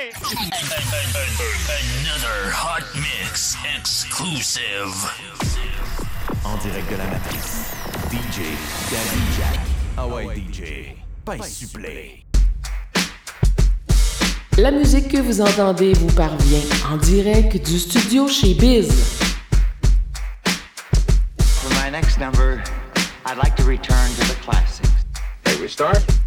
Another hot mix exclusive. En direct de la matrice, DJ Daddy Jack. Hawaii DJ, pas supplé. La musique que vous entendez vous parvient en direct du studio chez Biz. For my next number, I'd like to return to the classics. Hey, we start?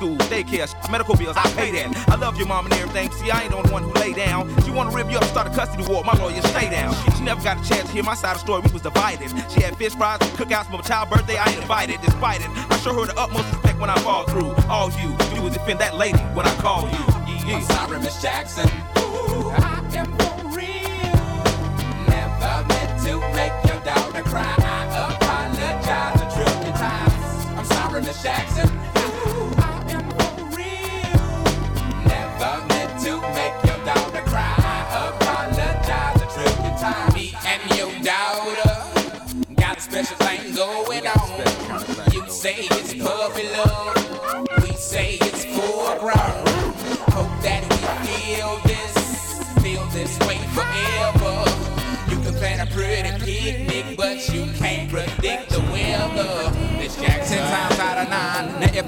School, daycare, medical bills, I pay that. I love your mom and everything. See, I ain't the only one who lay down. She wanna rip you up, and start a custody war. My lawyer, stay down. She never got a chance to hear my side of the story. We was divided. She had fish fries, cookouts for my child birthday. I ain't invited, despite it. I show her the utmost respect when I fall through. All you do is defend that lady when I call you. Yeah, I'm sorry, Miss Jackson.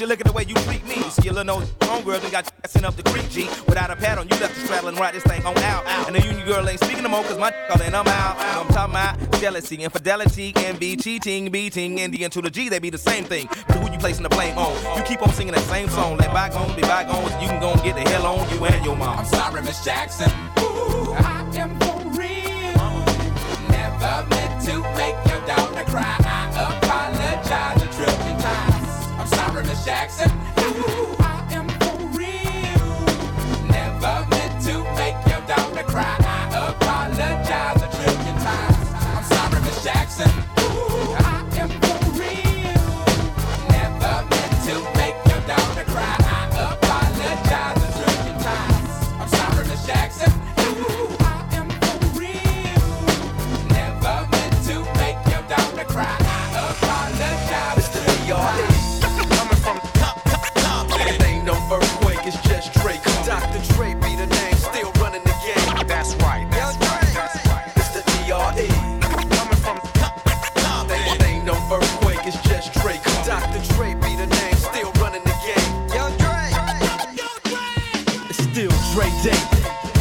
She look at the way you treat me. Skillin' those homegirls and got you sent up the creek, G. Without a pad on, you left the straddle and ride this thing on out. And the union girl ain't speaking no more, cause my all in, I'm out. I'm talking about jealousy, infidelity, envy, cheating, beating, and the N to the G, they be the same thing. But who you placing the blame on? You keep on singing that same song. Let bygones be bygones, you can go and get the hell on you and your mom. I'm sorry, Miss Jackson. Ooh, I am for real. Never meant to make your daughter cry. Jackson.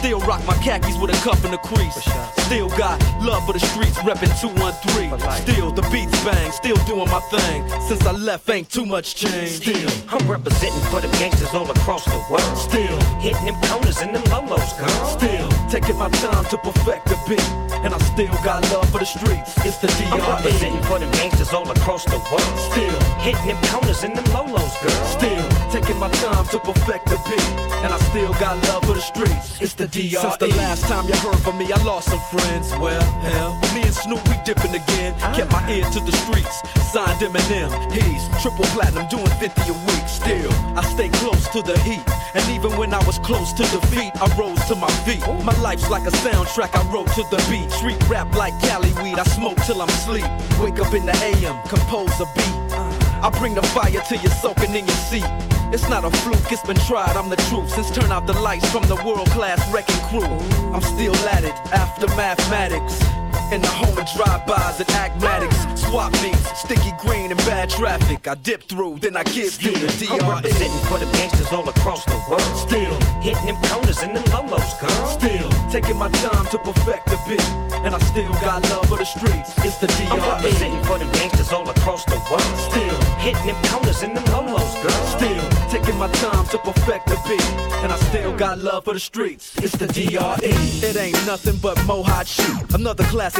Still rock my khakis with a cuff in the crease. Still got love for the streets, reppin' 213. Still the beats bang, still doing my thing. Since I left, ain't too much change. Still, I'm representing for the gangsters all across the world. Still hitting them corners and them lolos, girl. Still taking my time to perfect the beat, and I still got love for the streets. It's the DRE. I'm representing for them gangsters all across the world. Still hitting them corners and them lolos, girl. Still taking my time to perfect the beat, and I still got love for the streets. It's the DRE. Since the last time you heard from me, I lost some friends. Well, hell, me and Snoop we dipping again. Ah. Kept my ear to the streets. Signed Eminem. He's triple platinum, doing 50 a week. Still, I stay close to the heat, and even when I was close to defeat, I rose to my feet. Oh. My life's like a soundtrack I wrote to the beat. Street rap like Cali weed. I smoke till I'm asleep. Wake up in the AM, compose a beat. I bring the fire till you're soaking in your seat. It's not a fluke, it's been tried, I'm the truth. Since turn out the lights from the World Class Wreckin' Cru. I'm still at it after mathematics. In the home of drive-bys and acmatics, swap beats, sticky green and bad traffic. I dip through, then I give you the I'm DRE. representing for the gangsters all across the world. Still hitting them corners and them lolos, girl. Still taking my time to perfect the beat, and I still got love for the streets. It's the DRE. I'm representing for the gangsters all across the world. Still hitting them corners and them lolos, girl. Still taking my time to perfect the beat, and I still got love for the streets. It's the DRE. It ain't nothing but mohawk shit. Another classic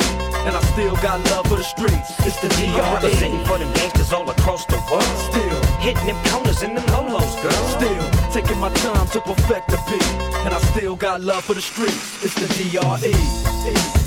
and I still got love for the streets. It's the I'm DRE. representing for the gangsters all across the world. Still hitting them corners and them lolos, girl. Still taking my time to perfect the beat, and I still got love for the streets. It's the DRE.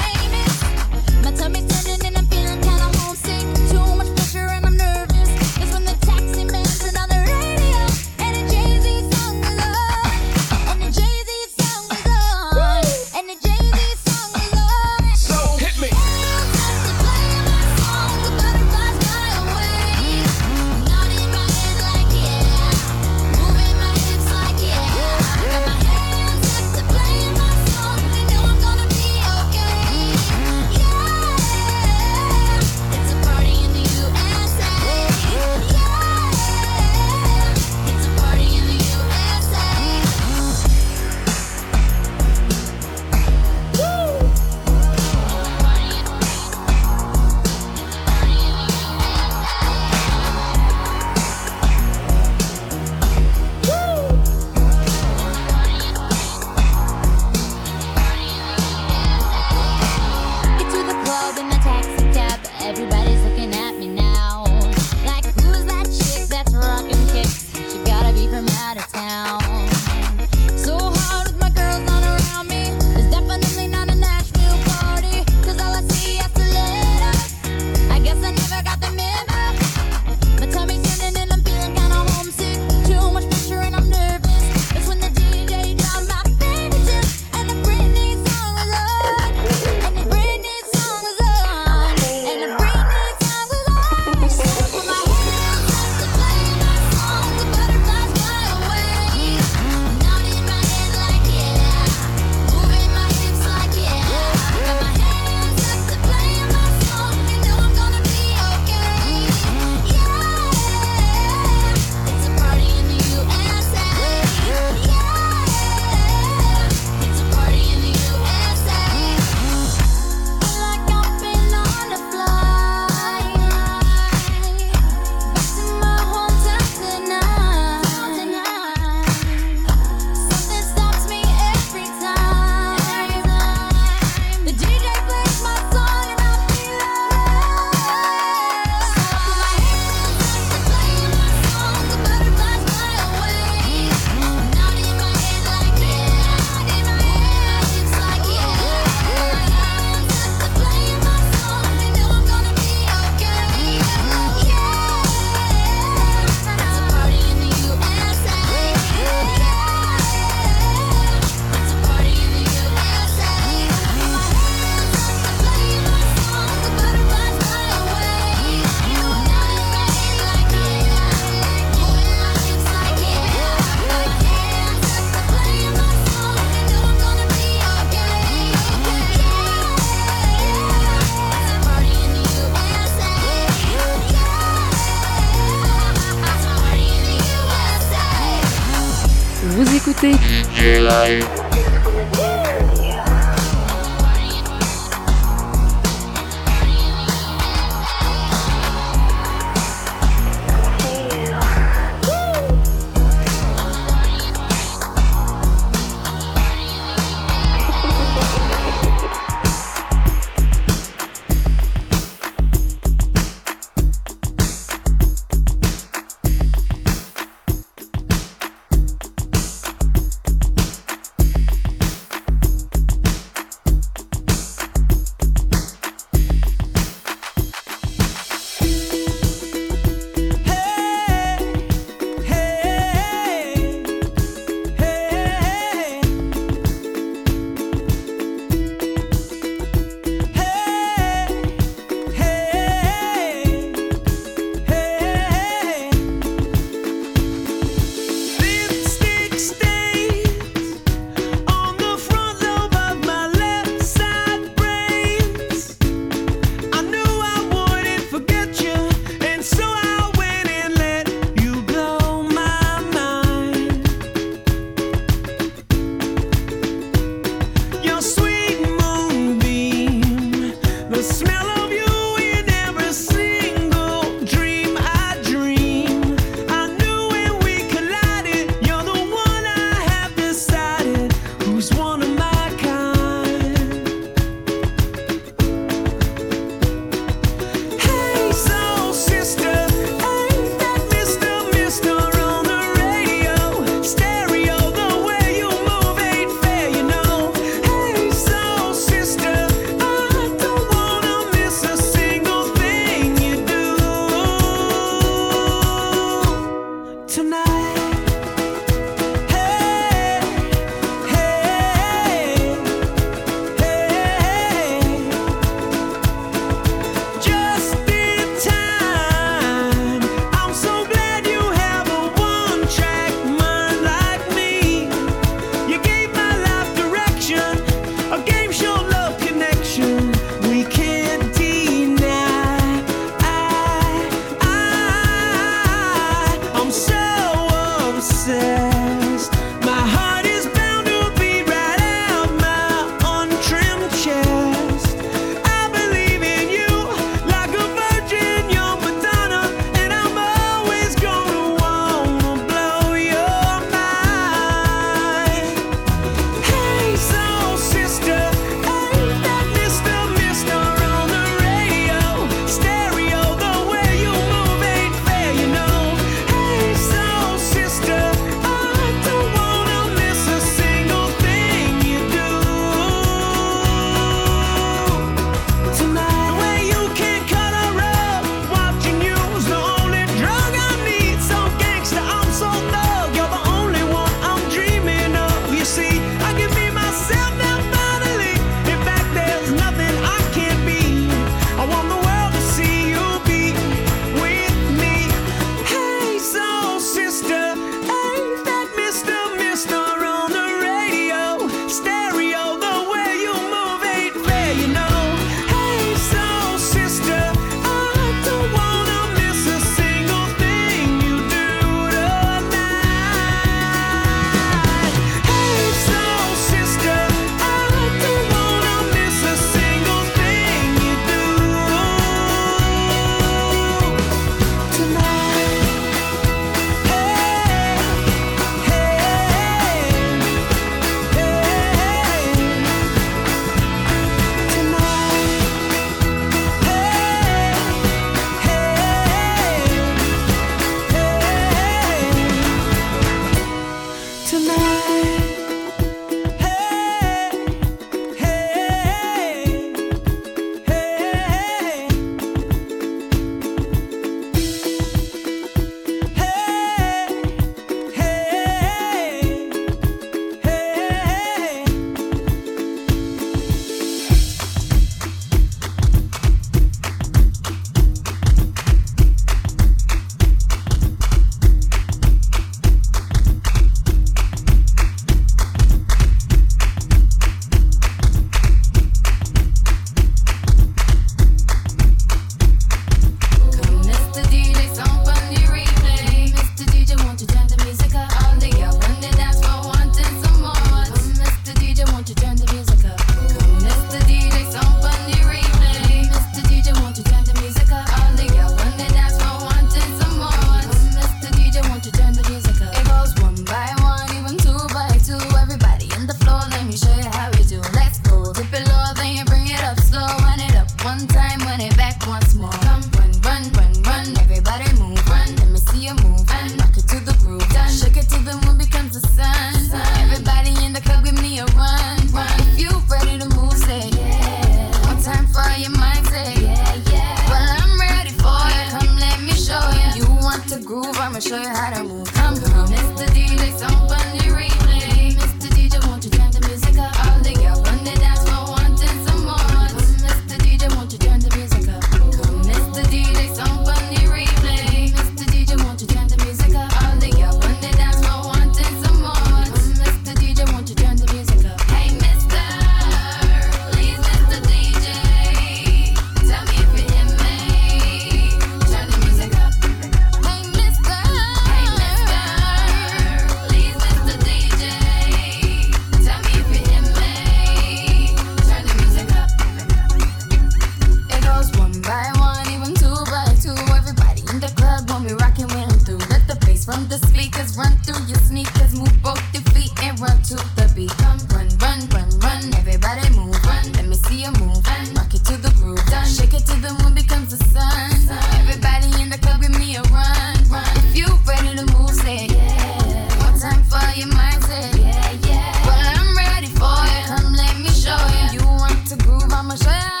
speakers, run through your sneakers, move both your feet and run to the beat. Run, run, run, run, run. Everybody move, run. Let me see you move. Run. Rock it to the groove, done. Shake it till the moon becomes the sun. Everybody in the club, give me a run, run. If you ready to move, say yeah. What time for your mindset, yeah, yeah. Well, I'm ready for it. Come, let me show you. You want to groove, I'ma show you.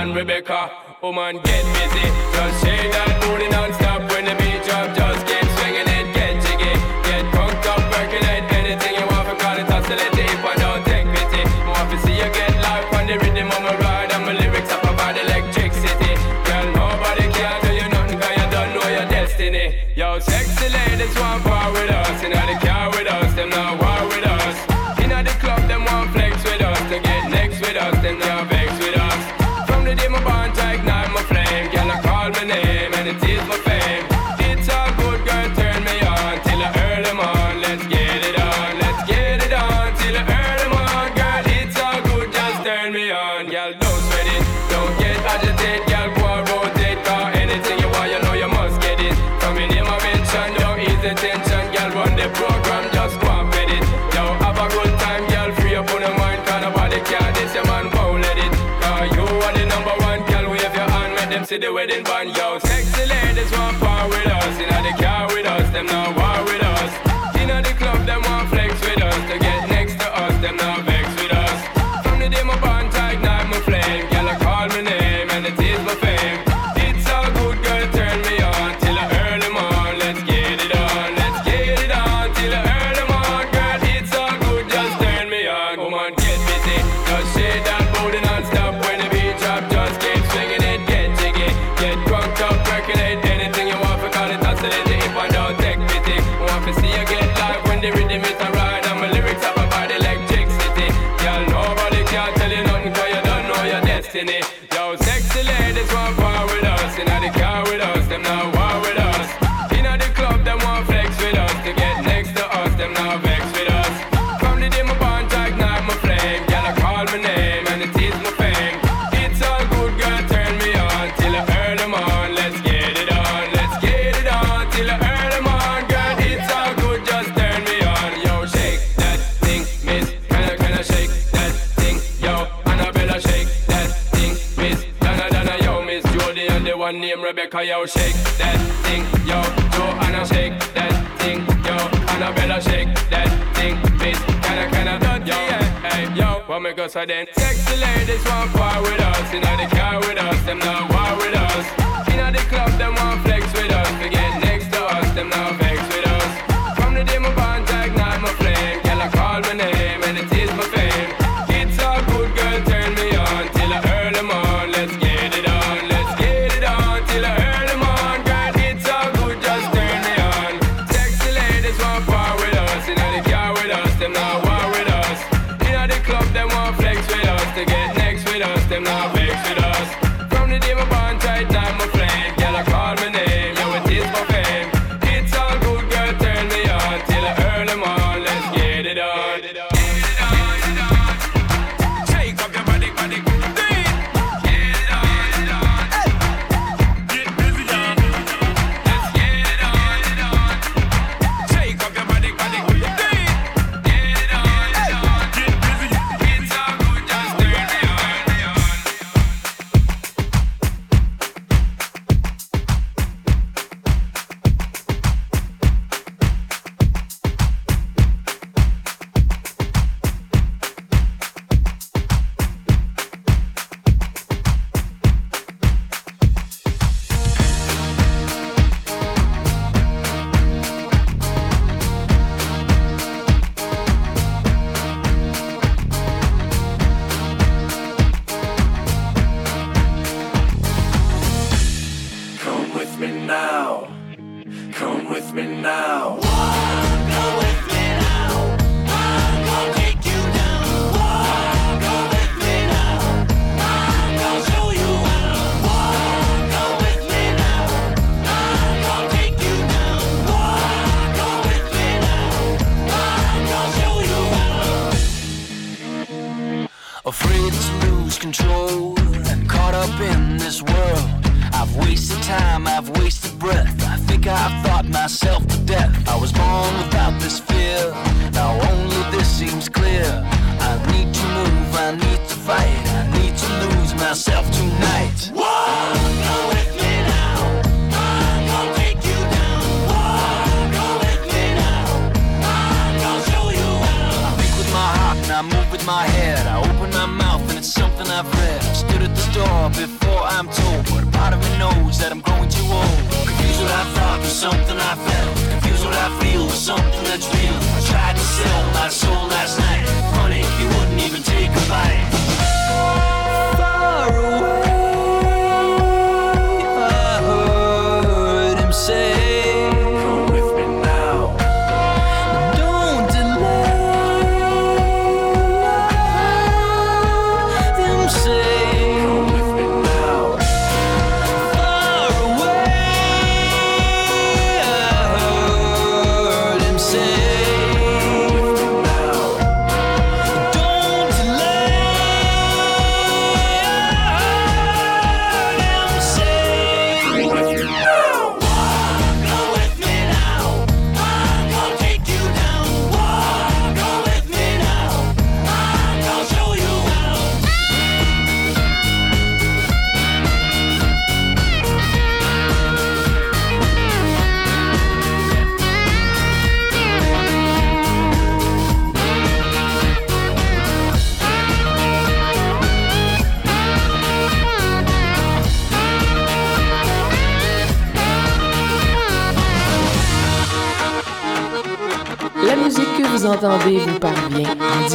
and we. Cause yo, shake that thing, yo. Yo and I shake that thing, yo. Annabella, shake that thing, bitch. Can I, can I, done, yo? Hey, yo, what make us so then? Sexy ladies want part with us. You know, they care with us, them not war with us. You know, the club, them want flex with us. They get next to us, them not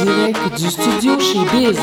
direct du studio chez Biz.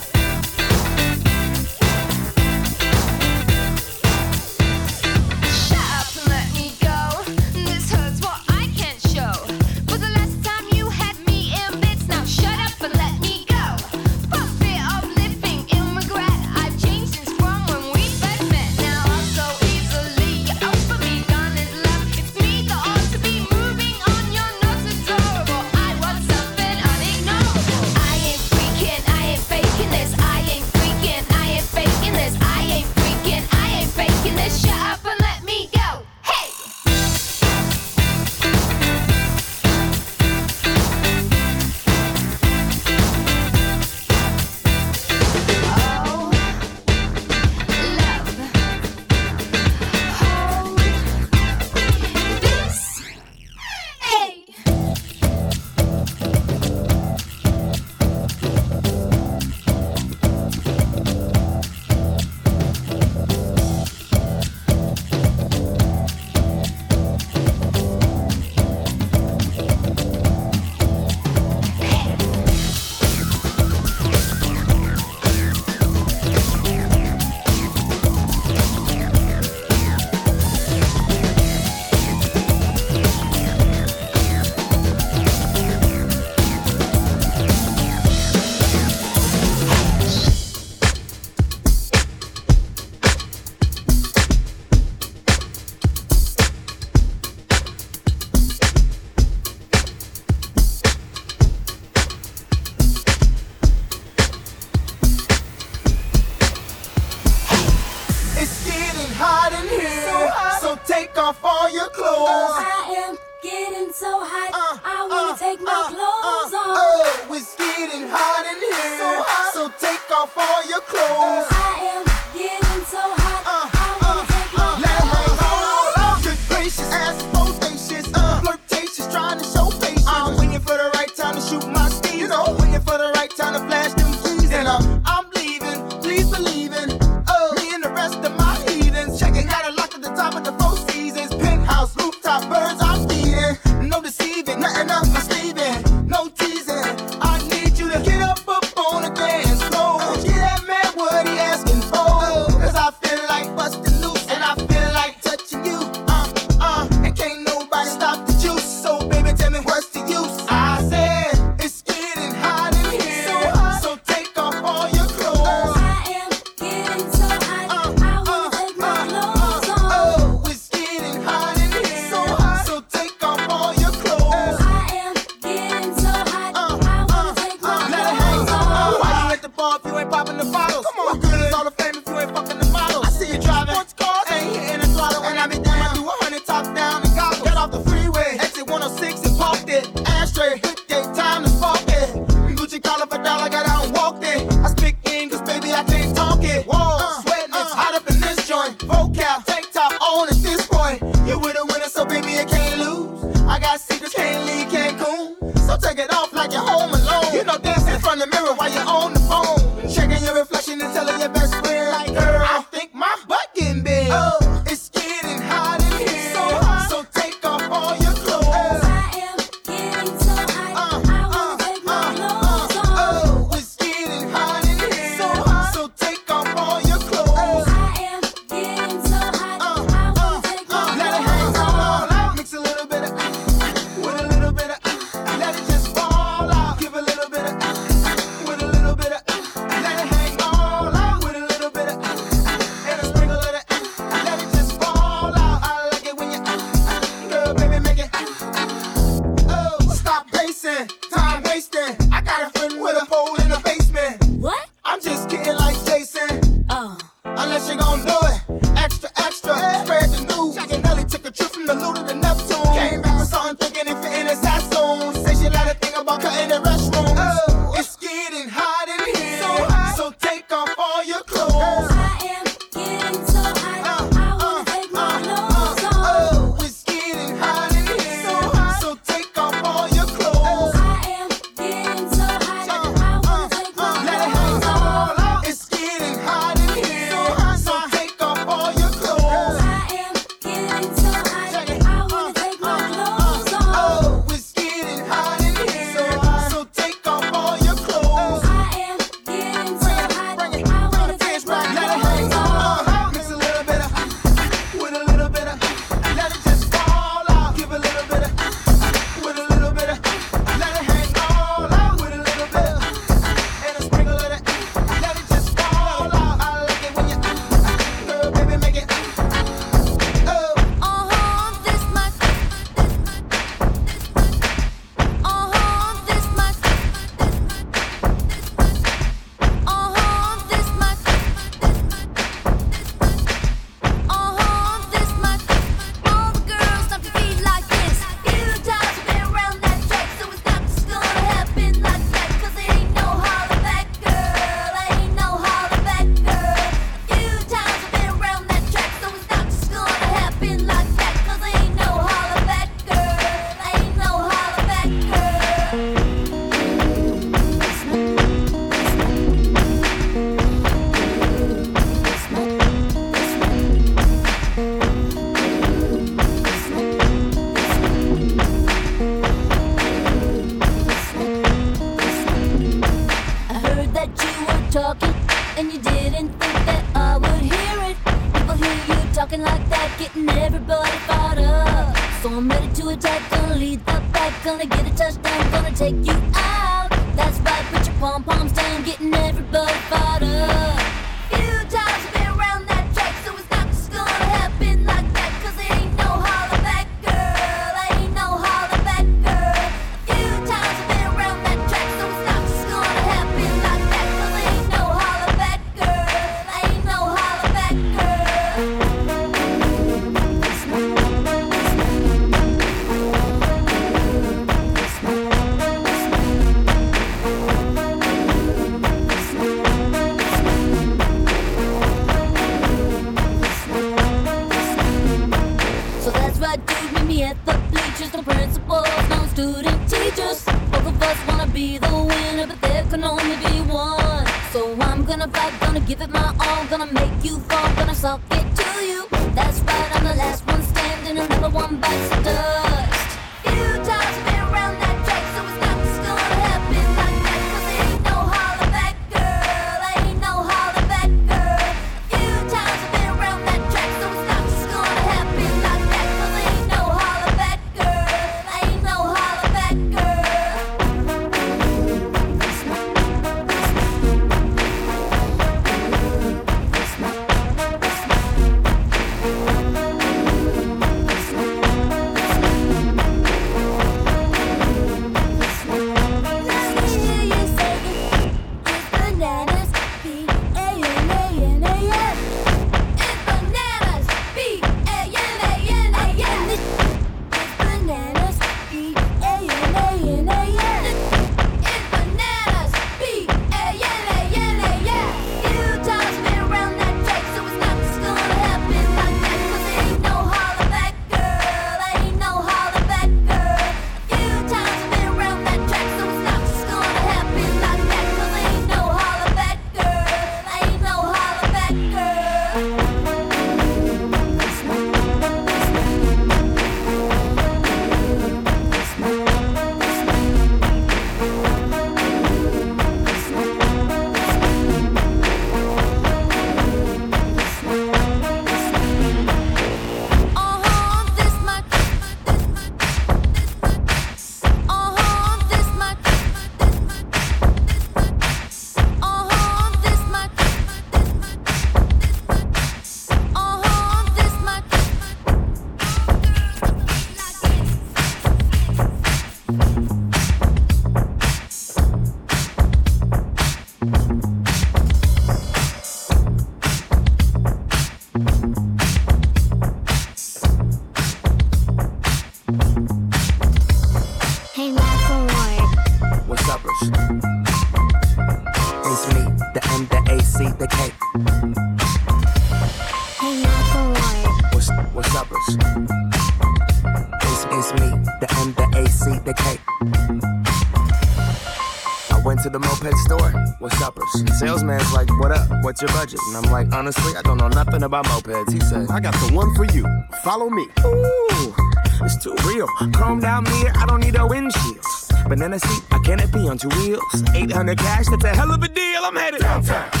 What's your budget? And I'm like, honestly, I don't know nothing about mopeds. He said, I got the one for you. Follow me. Ooh, it's too real. Chrome down mirror, I don't need a windshield. Banana seat, I canopy on two wheels. 800 cash, that's a hell of a deal. I'm headed downtown.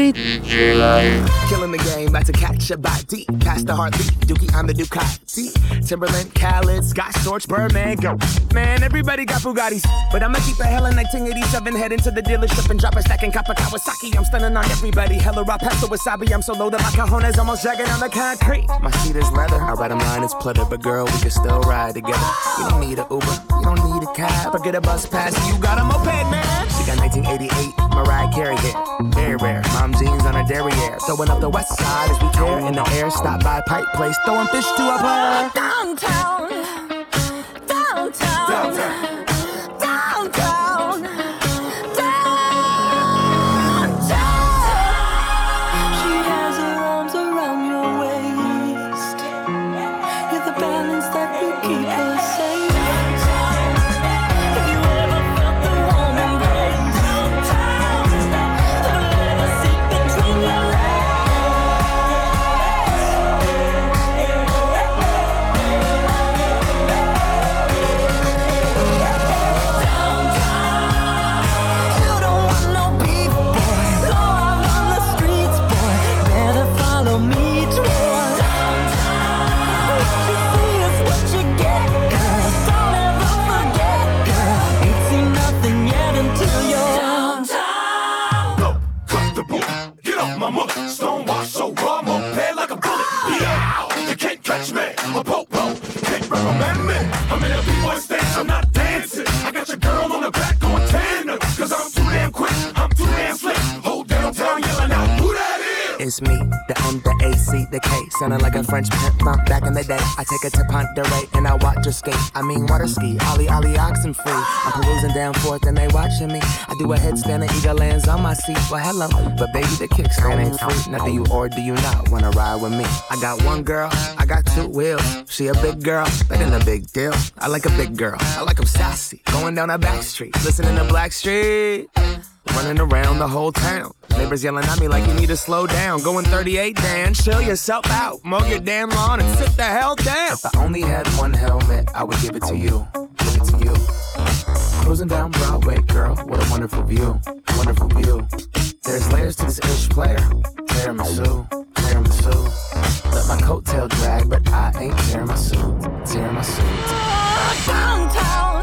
Vous écoutez Killing the game, about to catch a body. Past the heartbeat, Dookie, I'm the Ducati. Timberland, Khaled, Scott Storch, Birdman, go. Man, everybody got Bugattis. But I'ma keep a hella 1987, head into the dealership and drop a stack in Kappa Kawasaki. I'm stunning on everybody. Hella raw pasta wasabi. I'm so low that my cojones almost dragging on the concrete. My seat is leather. I ride a line, it's pleather. But girl, we can still ride together. You don't need a Uber, you don't need a cab. Or get a bus pass, you got a moped, man. She got 1988, Mariah Carey hit. Very rare. Mom jeans on her derriere. Throwing up the west side as we tear in the air. Stop by Pike Place, throwing fish to a. Downtown, downtown, downtown, downtown, French pimp back in the day. I take her to Ponderay and I watch her skate. I mean, water ski, Ollie, Ollie, oxen free. I'm perusing down forth and they watching me. I do a headstand and eagle lands on my seat. Well, hello, but baby, the kickstand ain't free. Now, do you or do you not wanna ride with me? I got one girl, I got two wheels. She a big girl, that ain't a big deal. I like a big girl, I like 'em sassy. Going down a back street, listening to Blackstreet. Running around the whole town. Neighbors yelling at me like you need to slow down. Going 38, Dan, chill yourself out. Mow your damn lawn and sit the hell down. If I only had one helmet, I would give it to you. Give it to you. Cruising down Broadway, girl, what a wonderful view. Wonderful view. There's layers to this ish player. Tiramisu, tiramisu. Let my coattail drag, but I ain't tearing my suit. Tearing my suit. Downtown, downtown,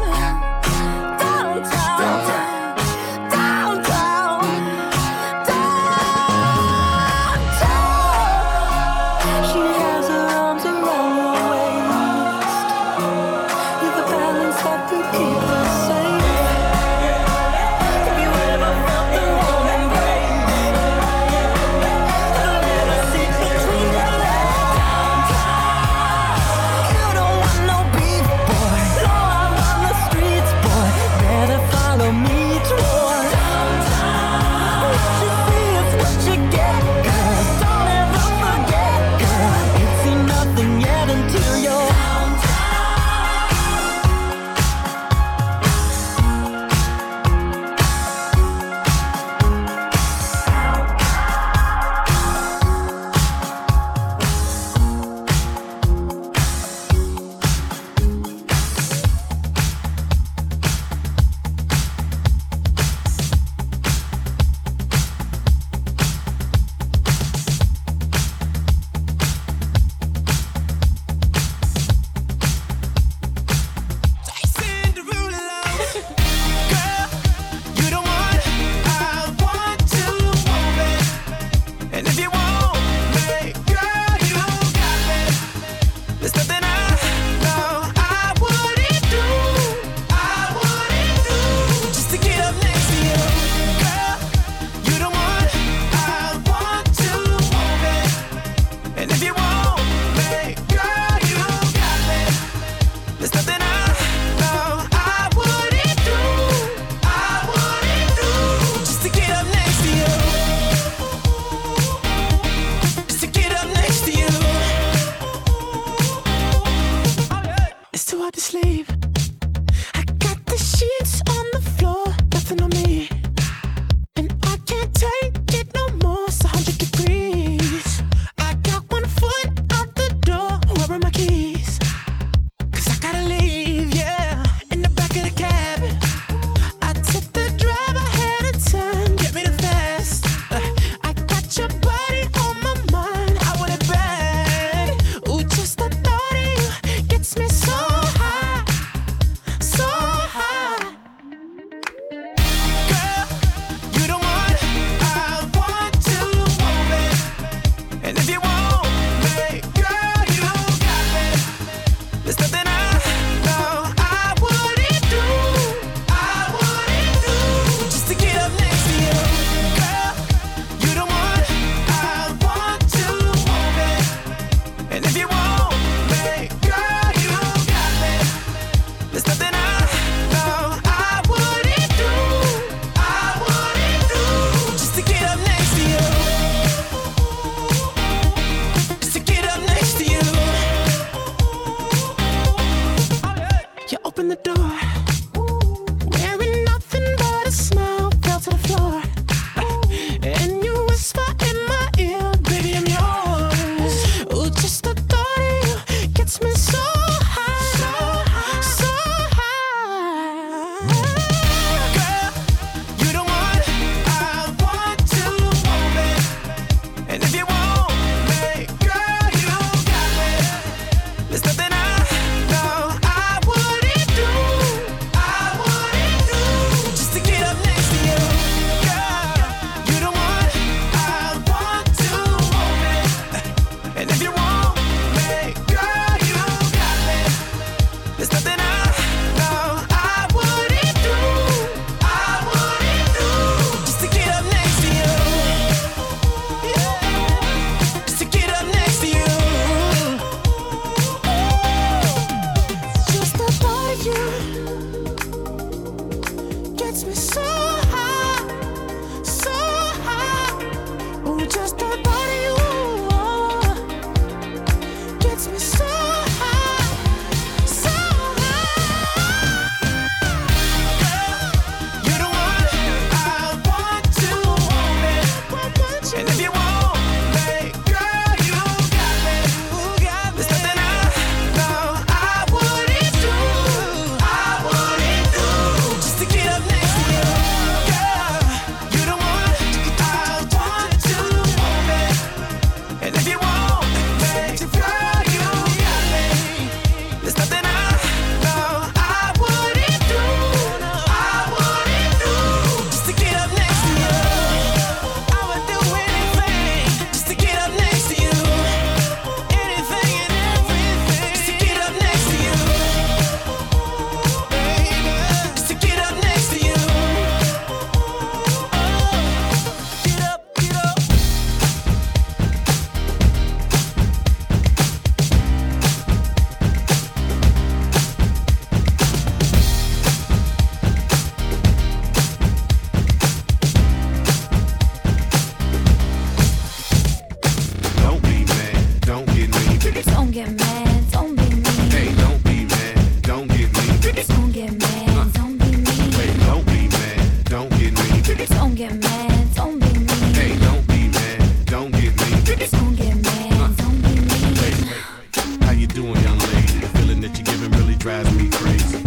drives me crazy.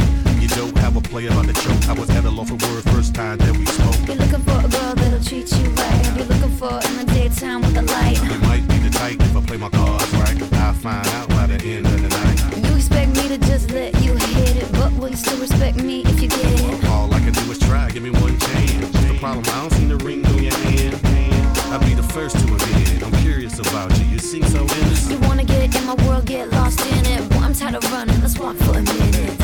You don't have a player on the choke. I was at a loss of word first time that we spoke. You're looking for a girl that'll treat you right. You're looking for in the daytime with a light. You might be the type if I play my cards right. I'll find out by the end of the night. You expect me to just let you hit it, but will you still respect me if you get it? Well, all I can do is try. Give me one chance. What's the problem? I don't see the ring on your hand. I'll be the first to admit it. I'm curious about you. You seem so innocent. You wanna get in my world, get lost in it how to run, in the one for a minute.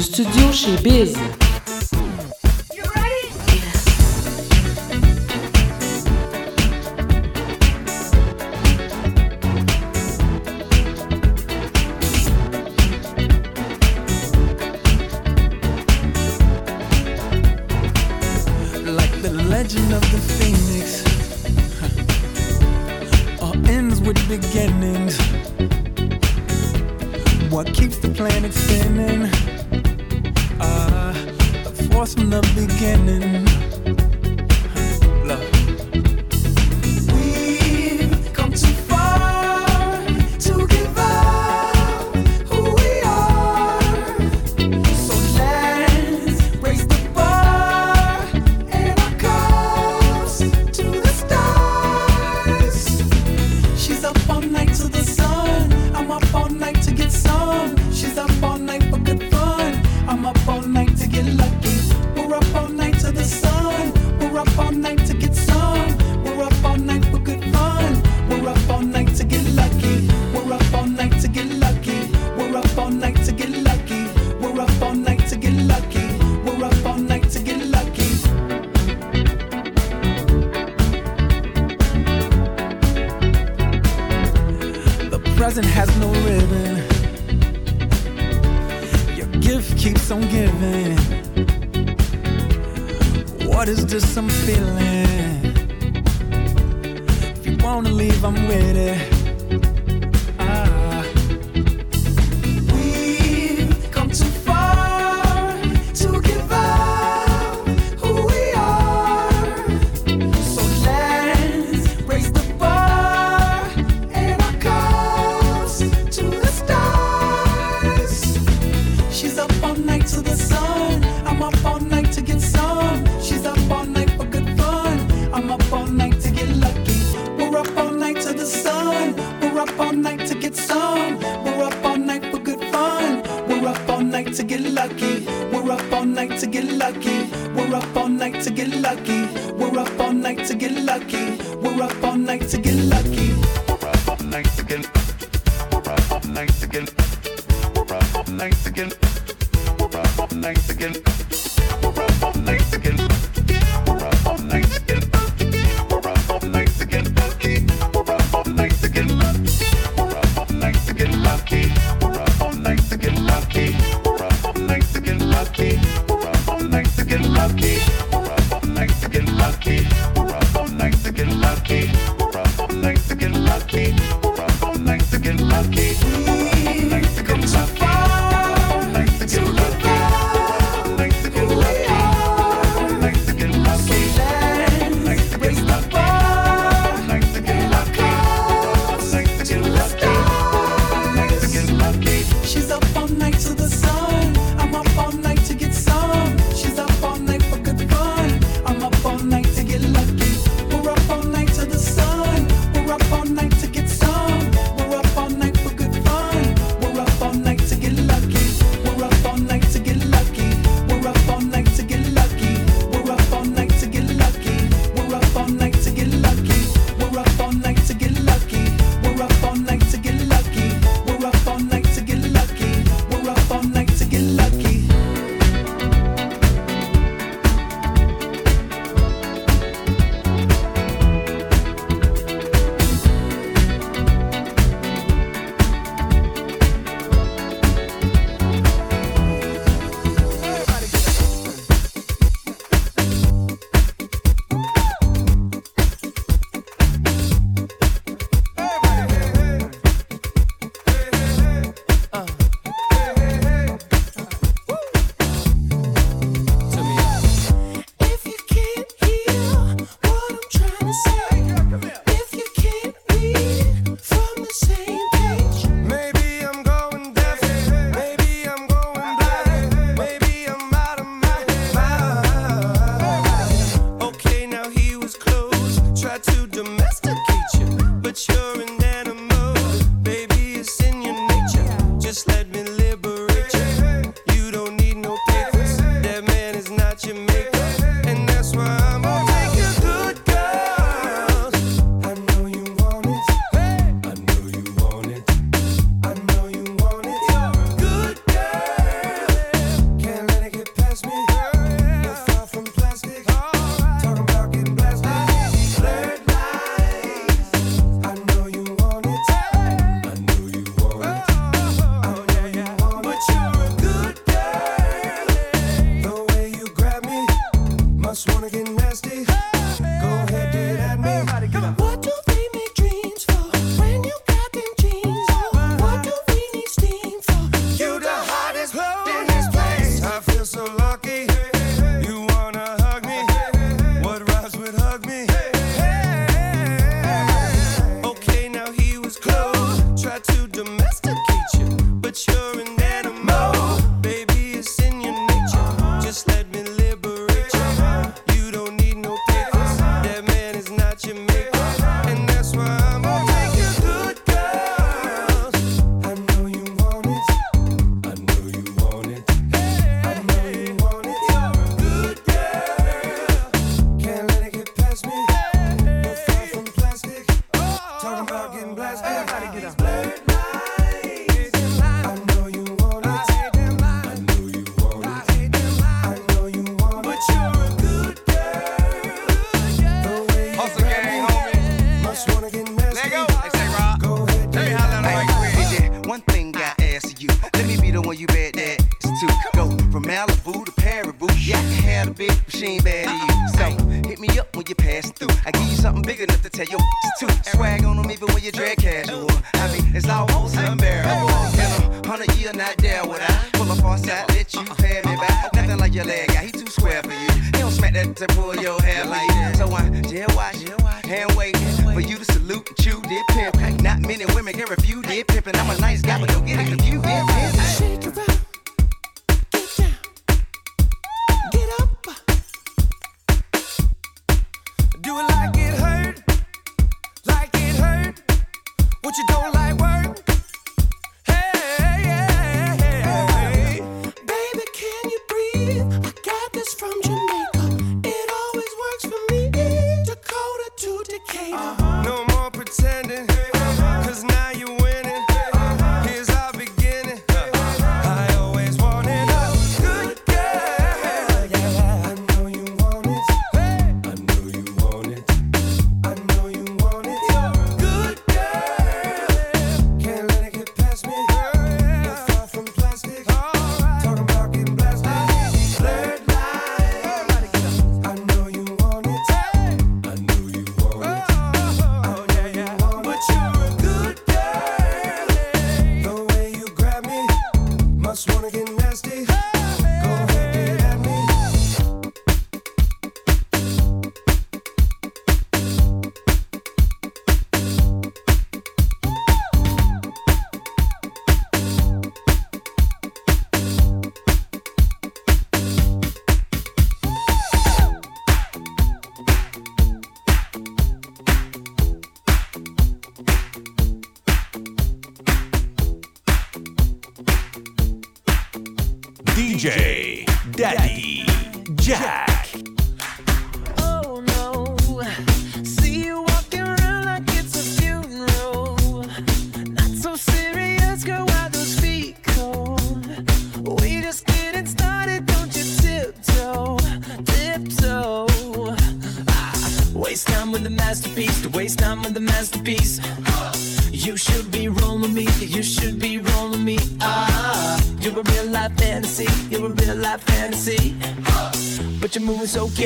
Just to do she busy.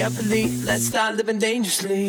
Let's start living dangerously.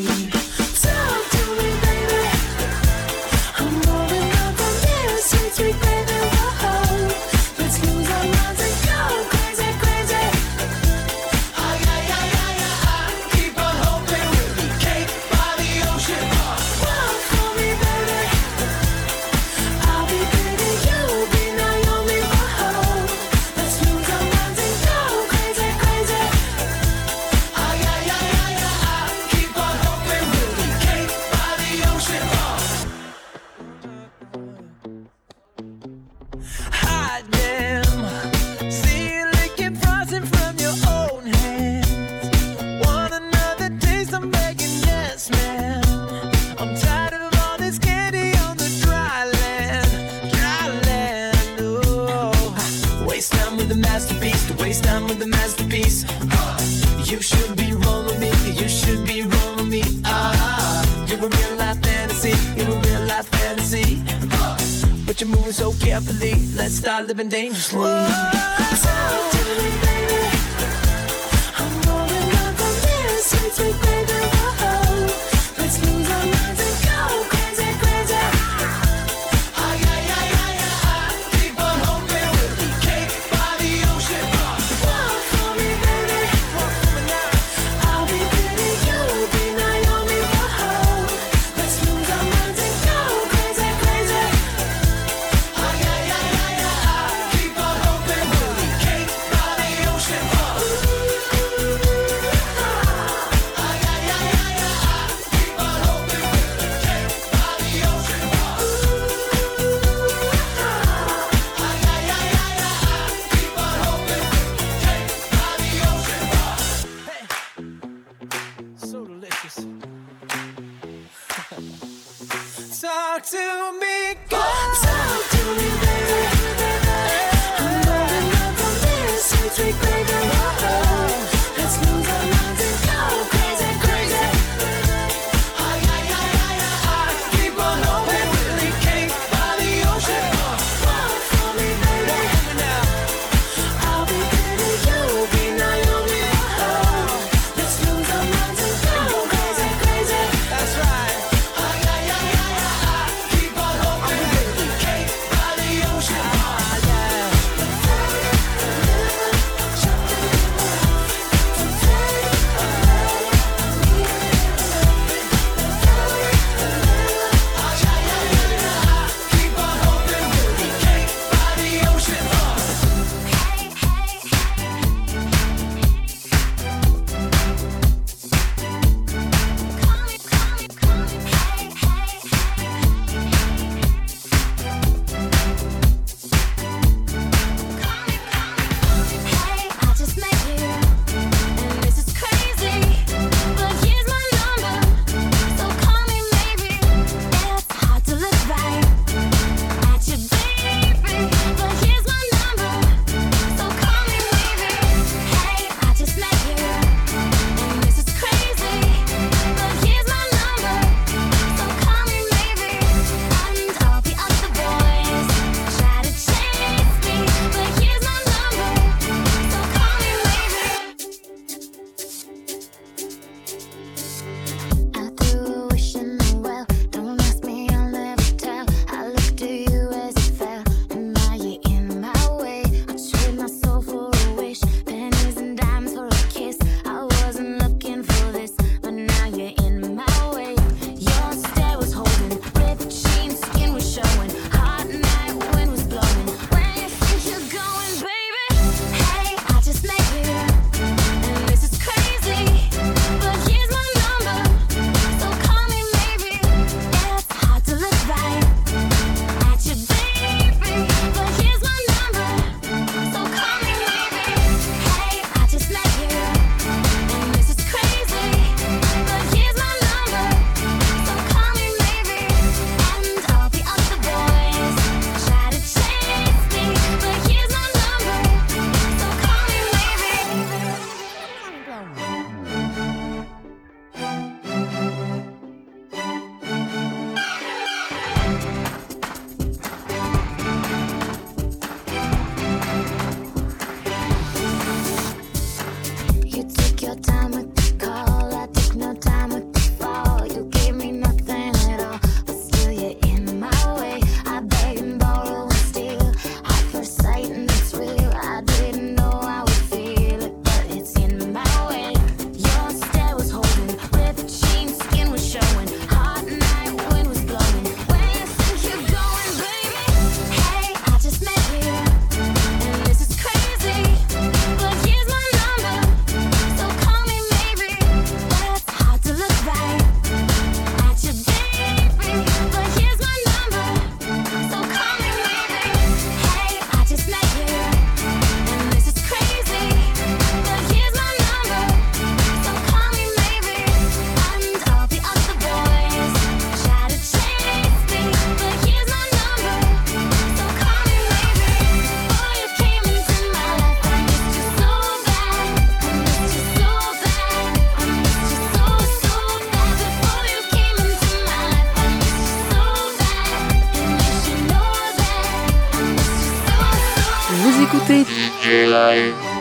Écoutez It's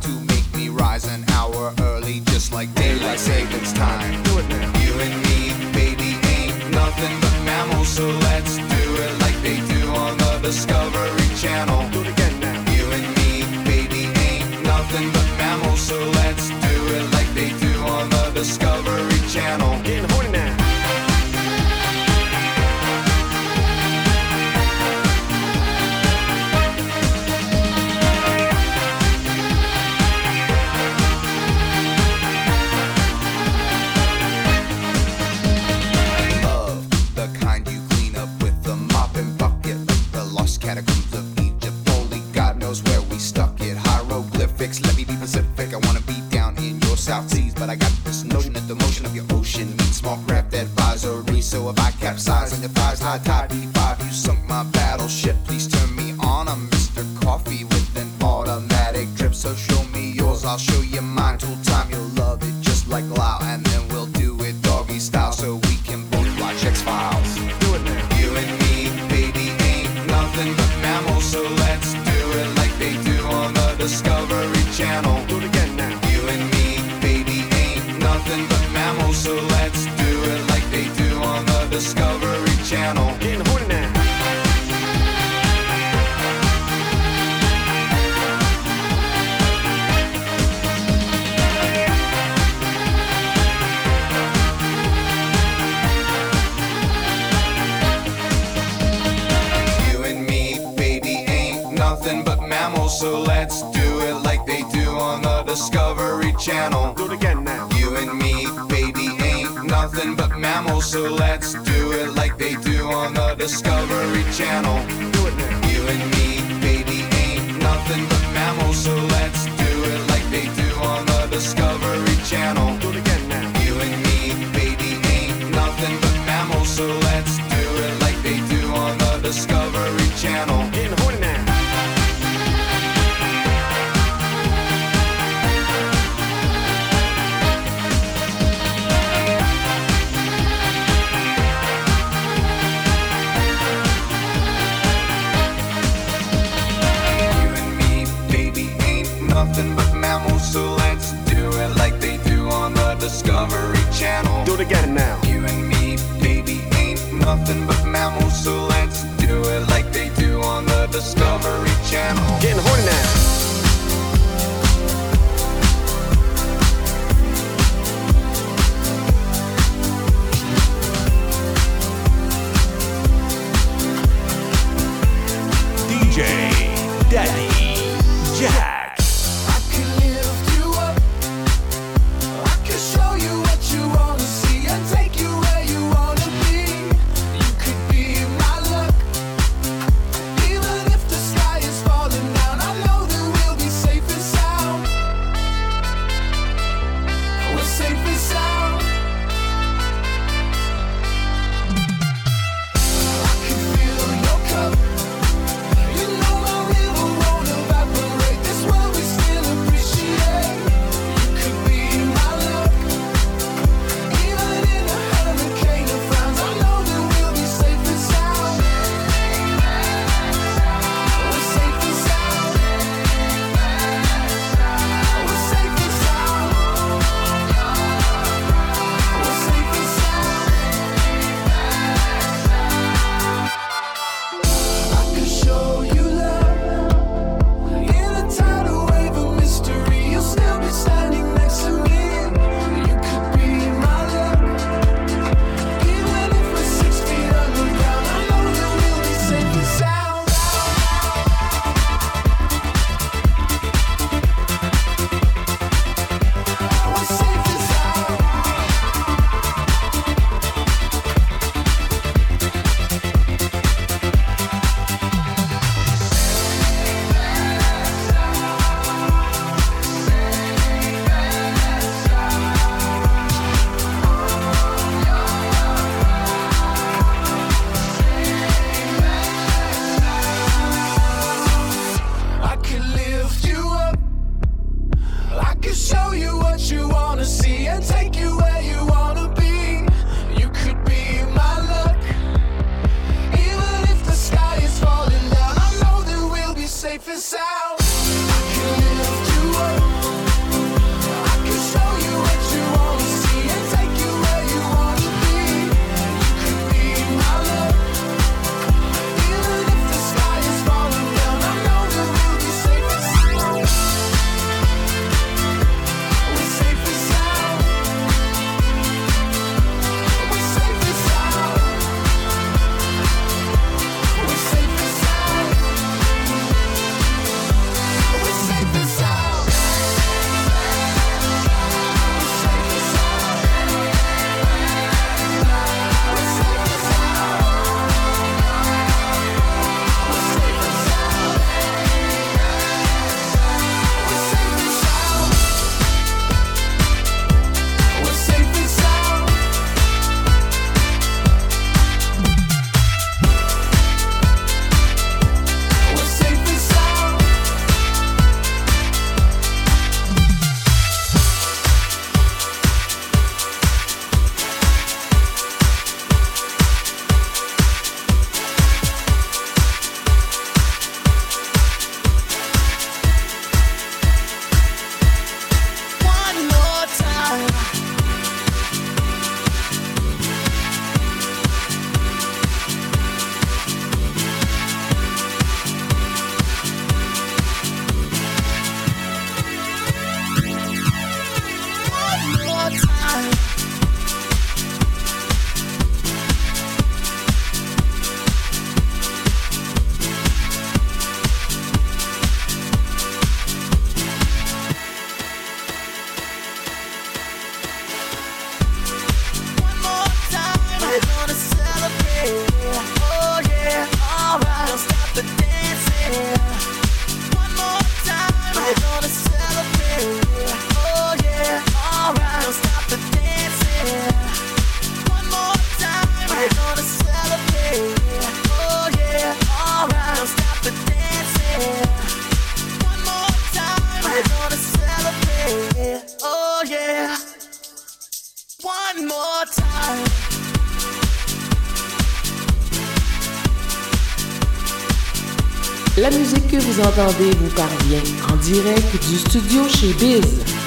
to make me rise an hour early, just like daylight savings time. Do it now. You and me, baby, ain't nothing but mammals, so let's entendez vous parvient en direct du studio chez Biz.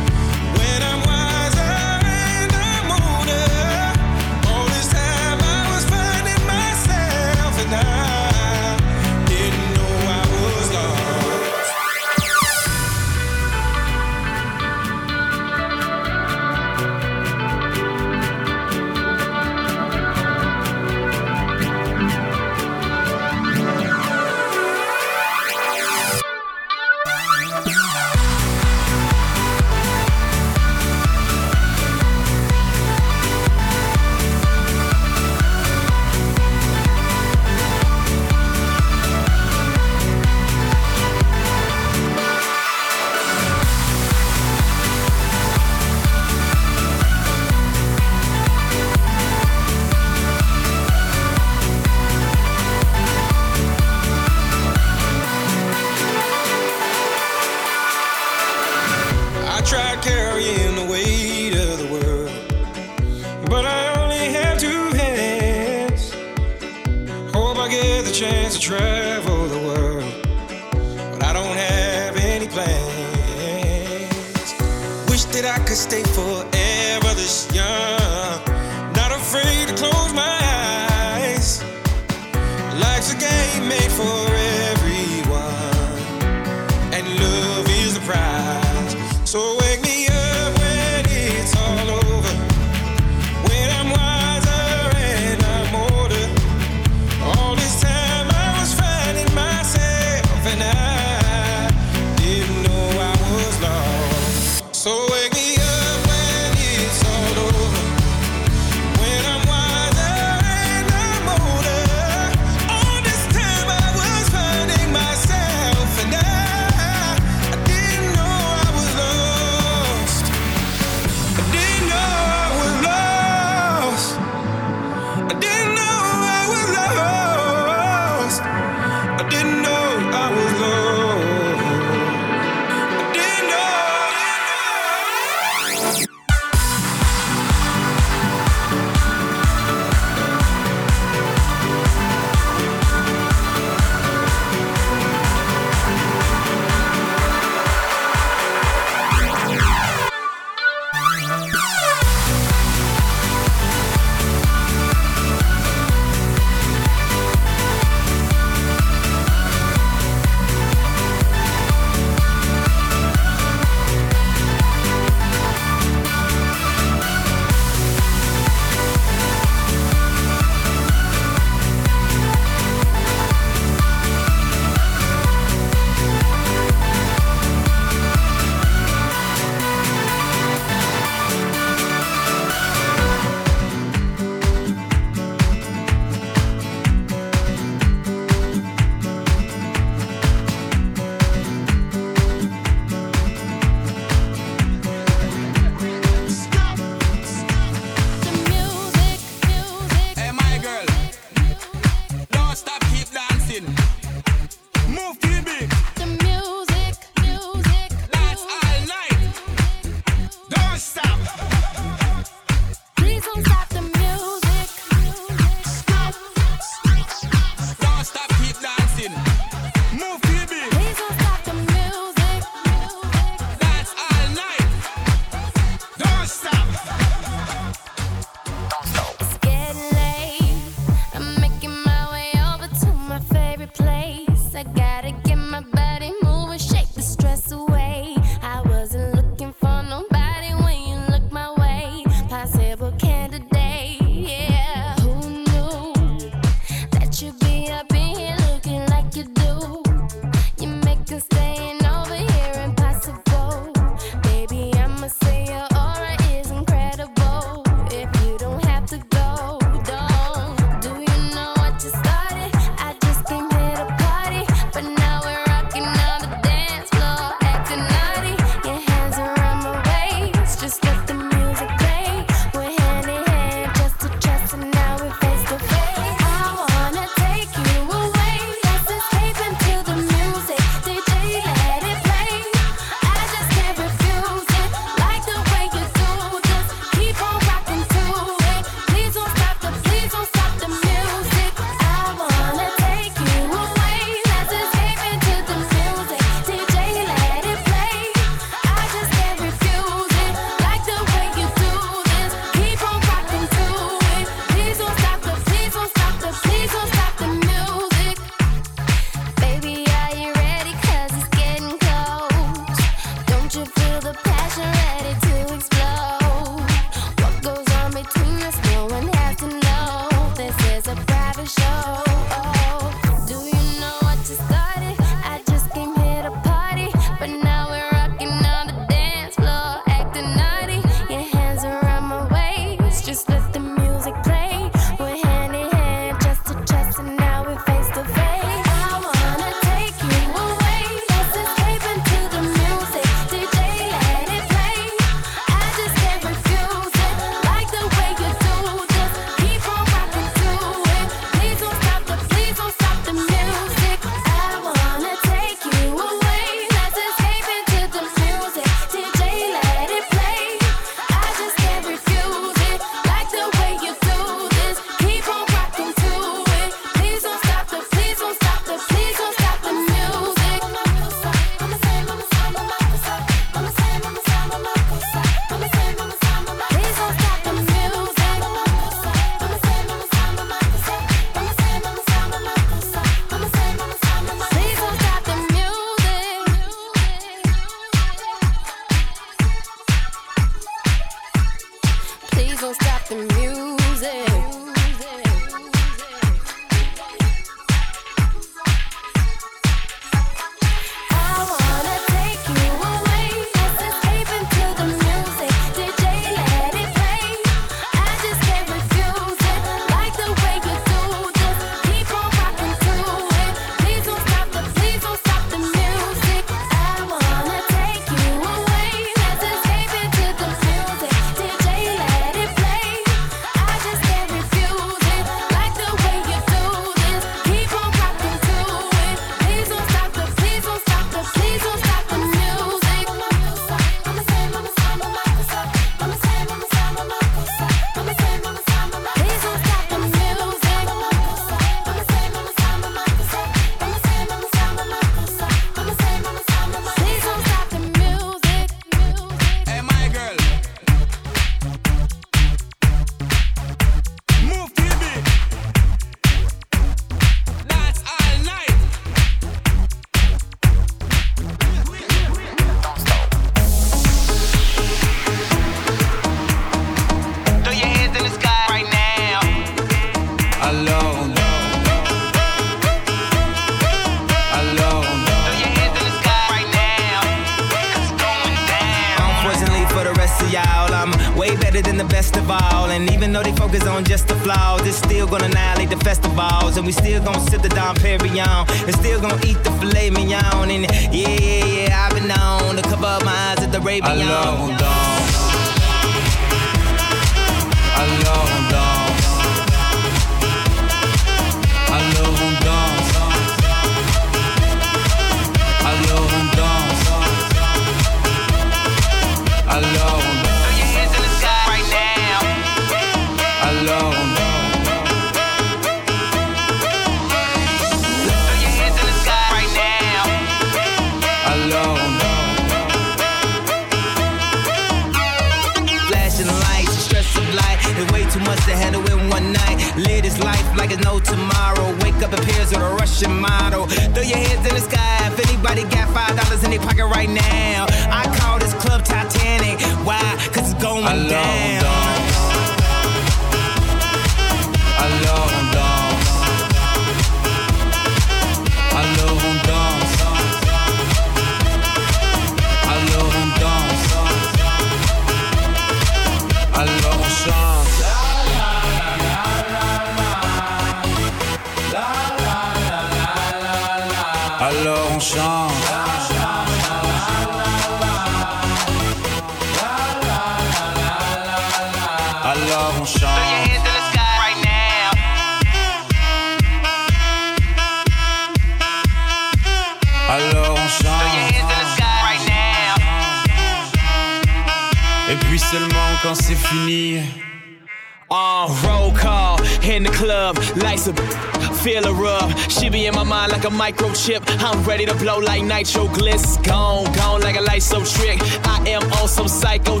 nitroglyce. Gone, gone like a light so trick. I am on some psycho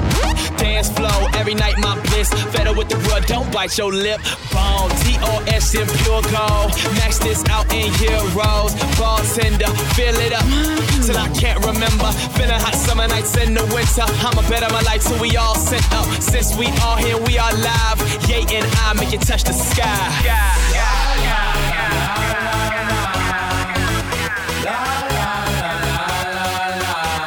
dance flow. Every night my bliss. Fed up with the blood, don't bite your lip. Bone, DOS in pure gold. Max this out in euros. Bartender, fill it up till I can't remember. Been a hot summer nights in the winter. I'ma my life till we all sent up. Since we all here, we are live. Yay and I make it touch the sky. sky.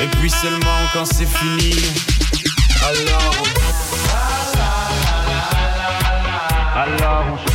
Et puis seulement quand c'est fini, alors. Alors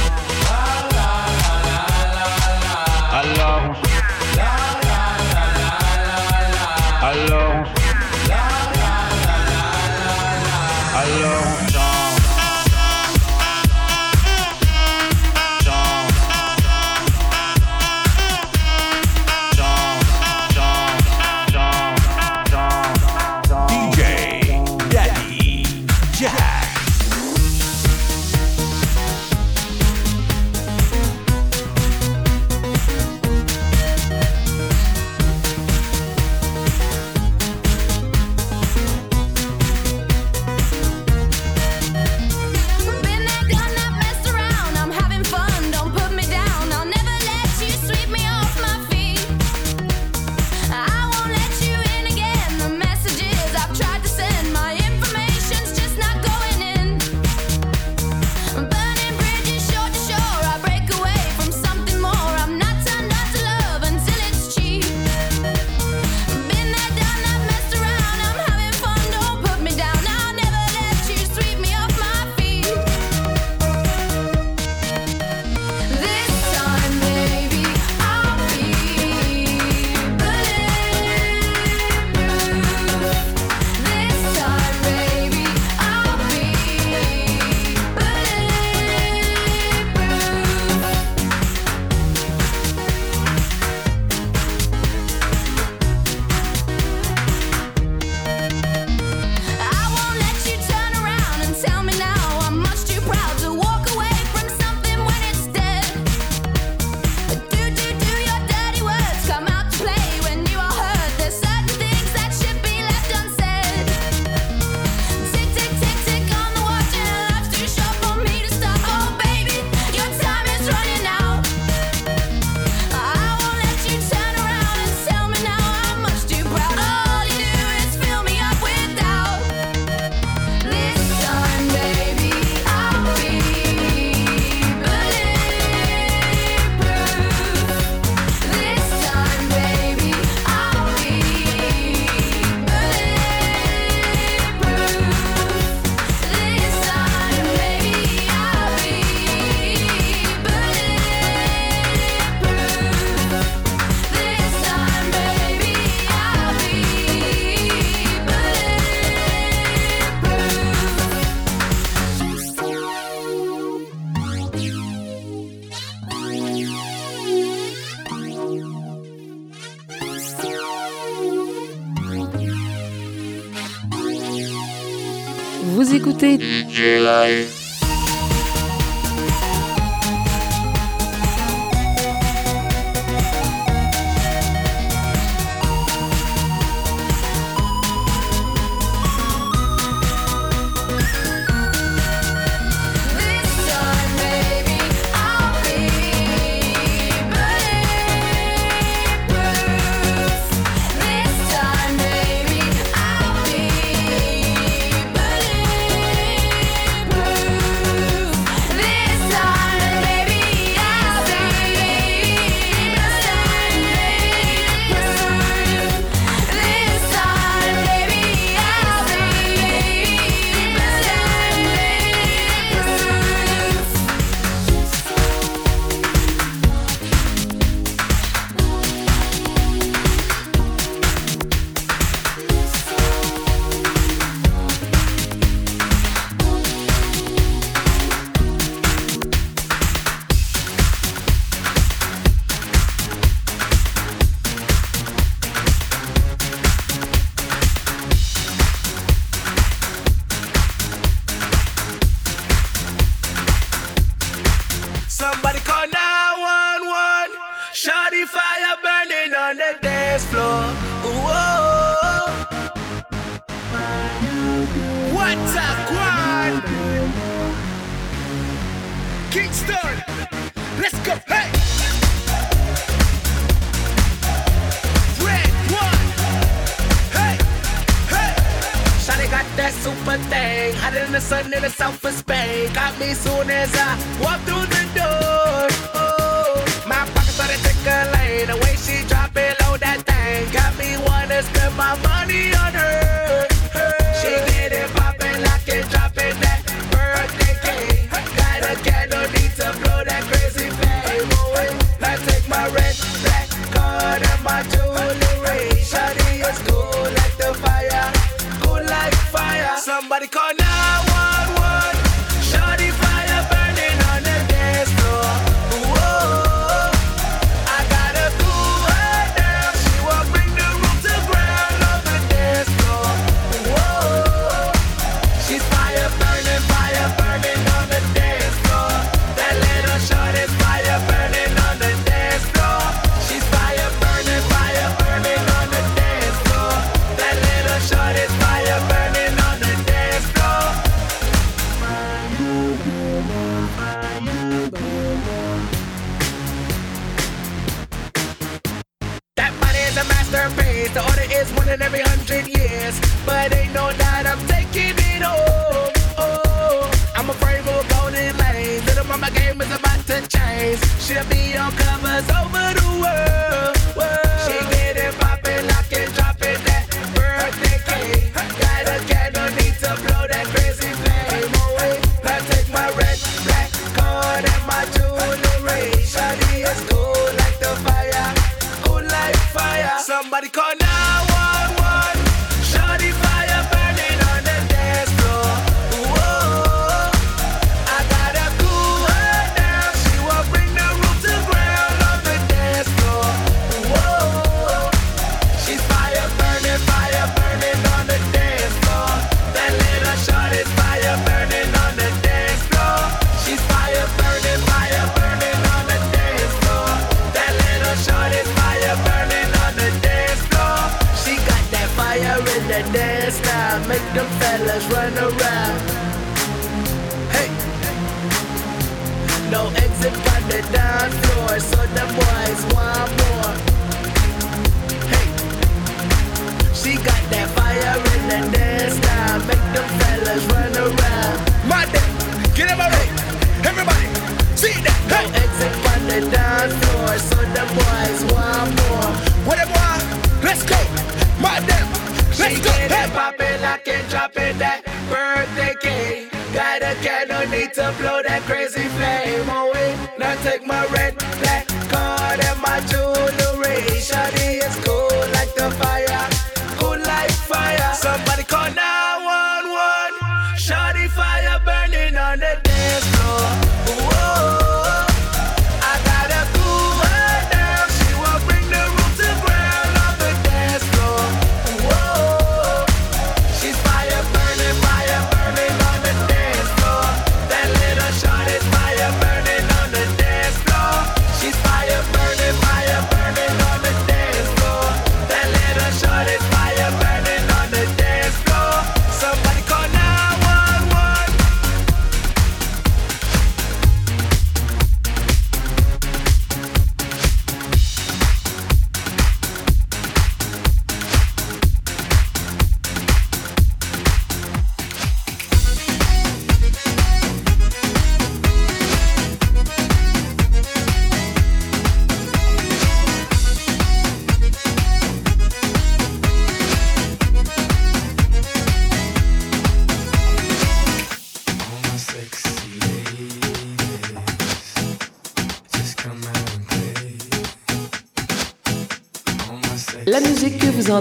Pop it, can't drop it. That birthday cake. Got a cannon, need to blow that crazy.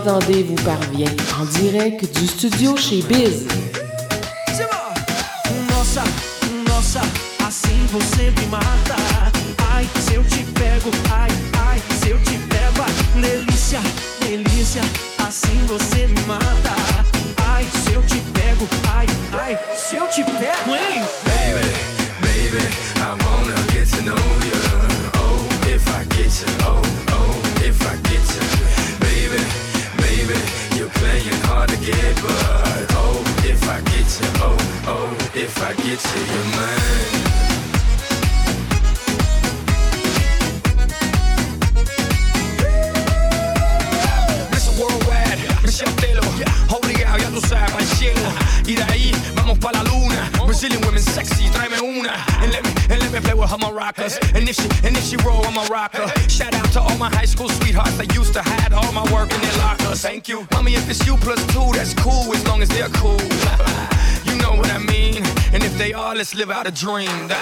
entendez vous parvient en direct du studio chez Biz. dream that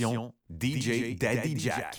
production, DJ Daddy Jack.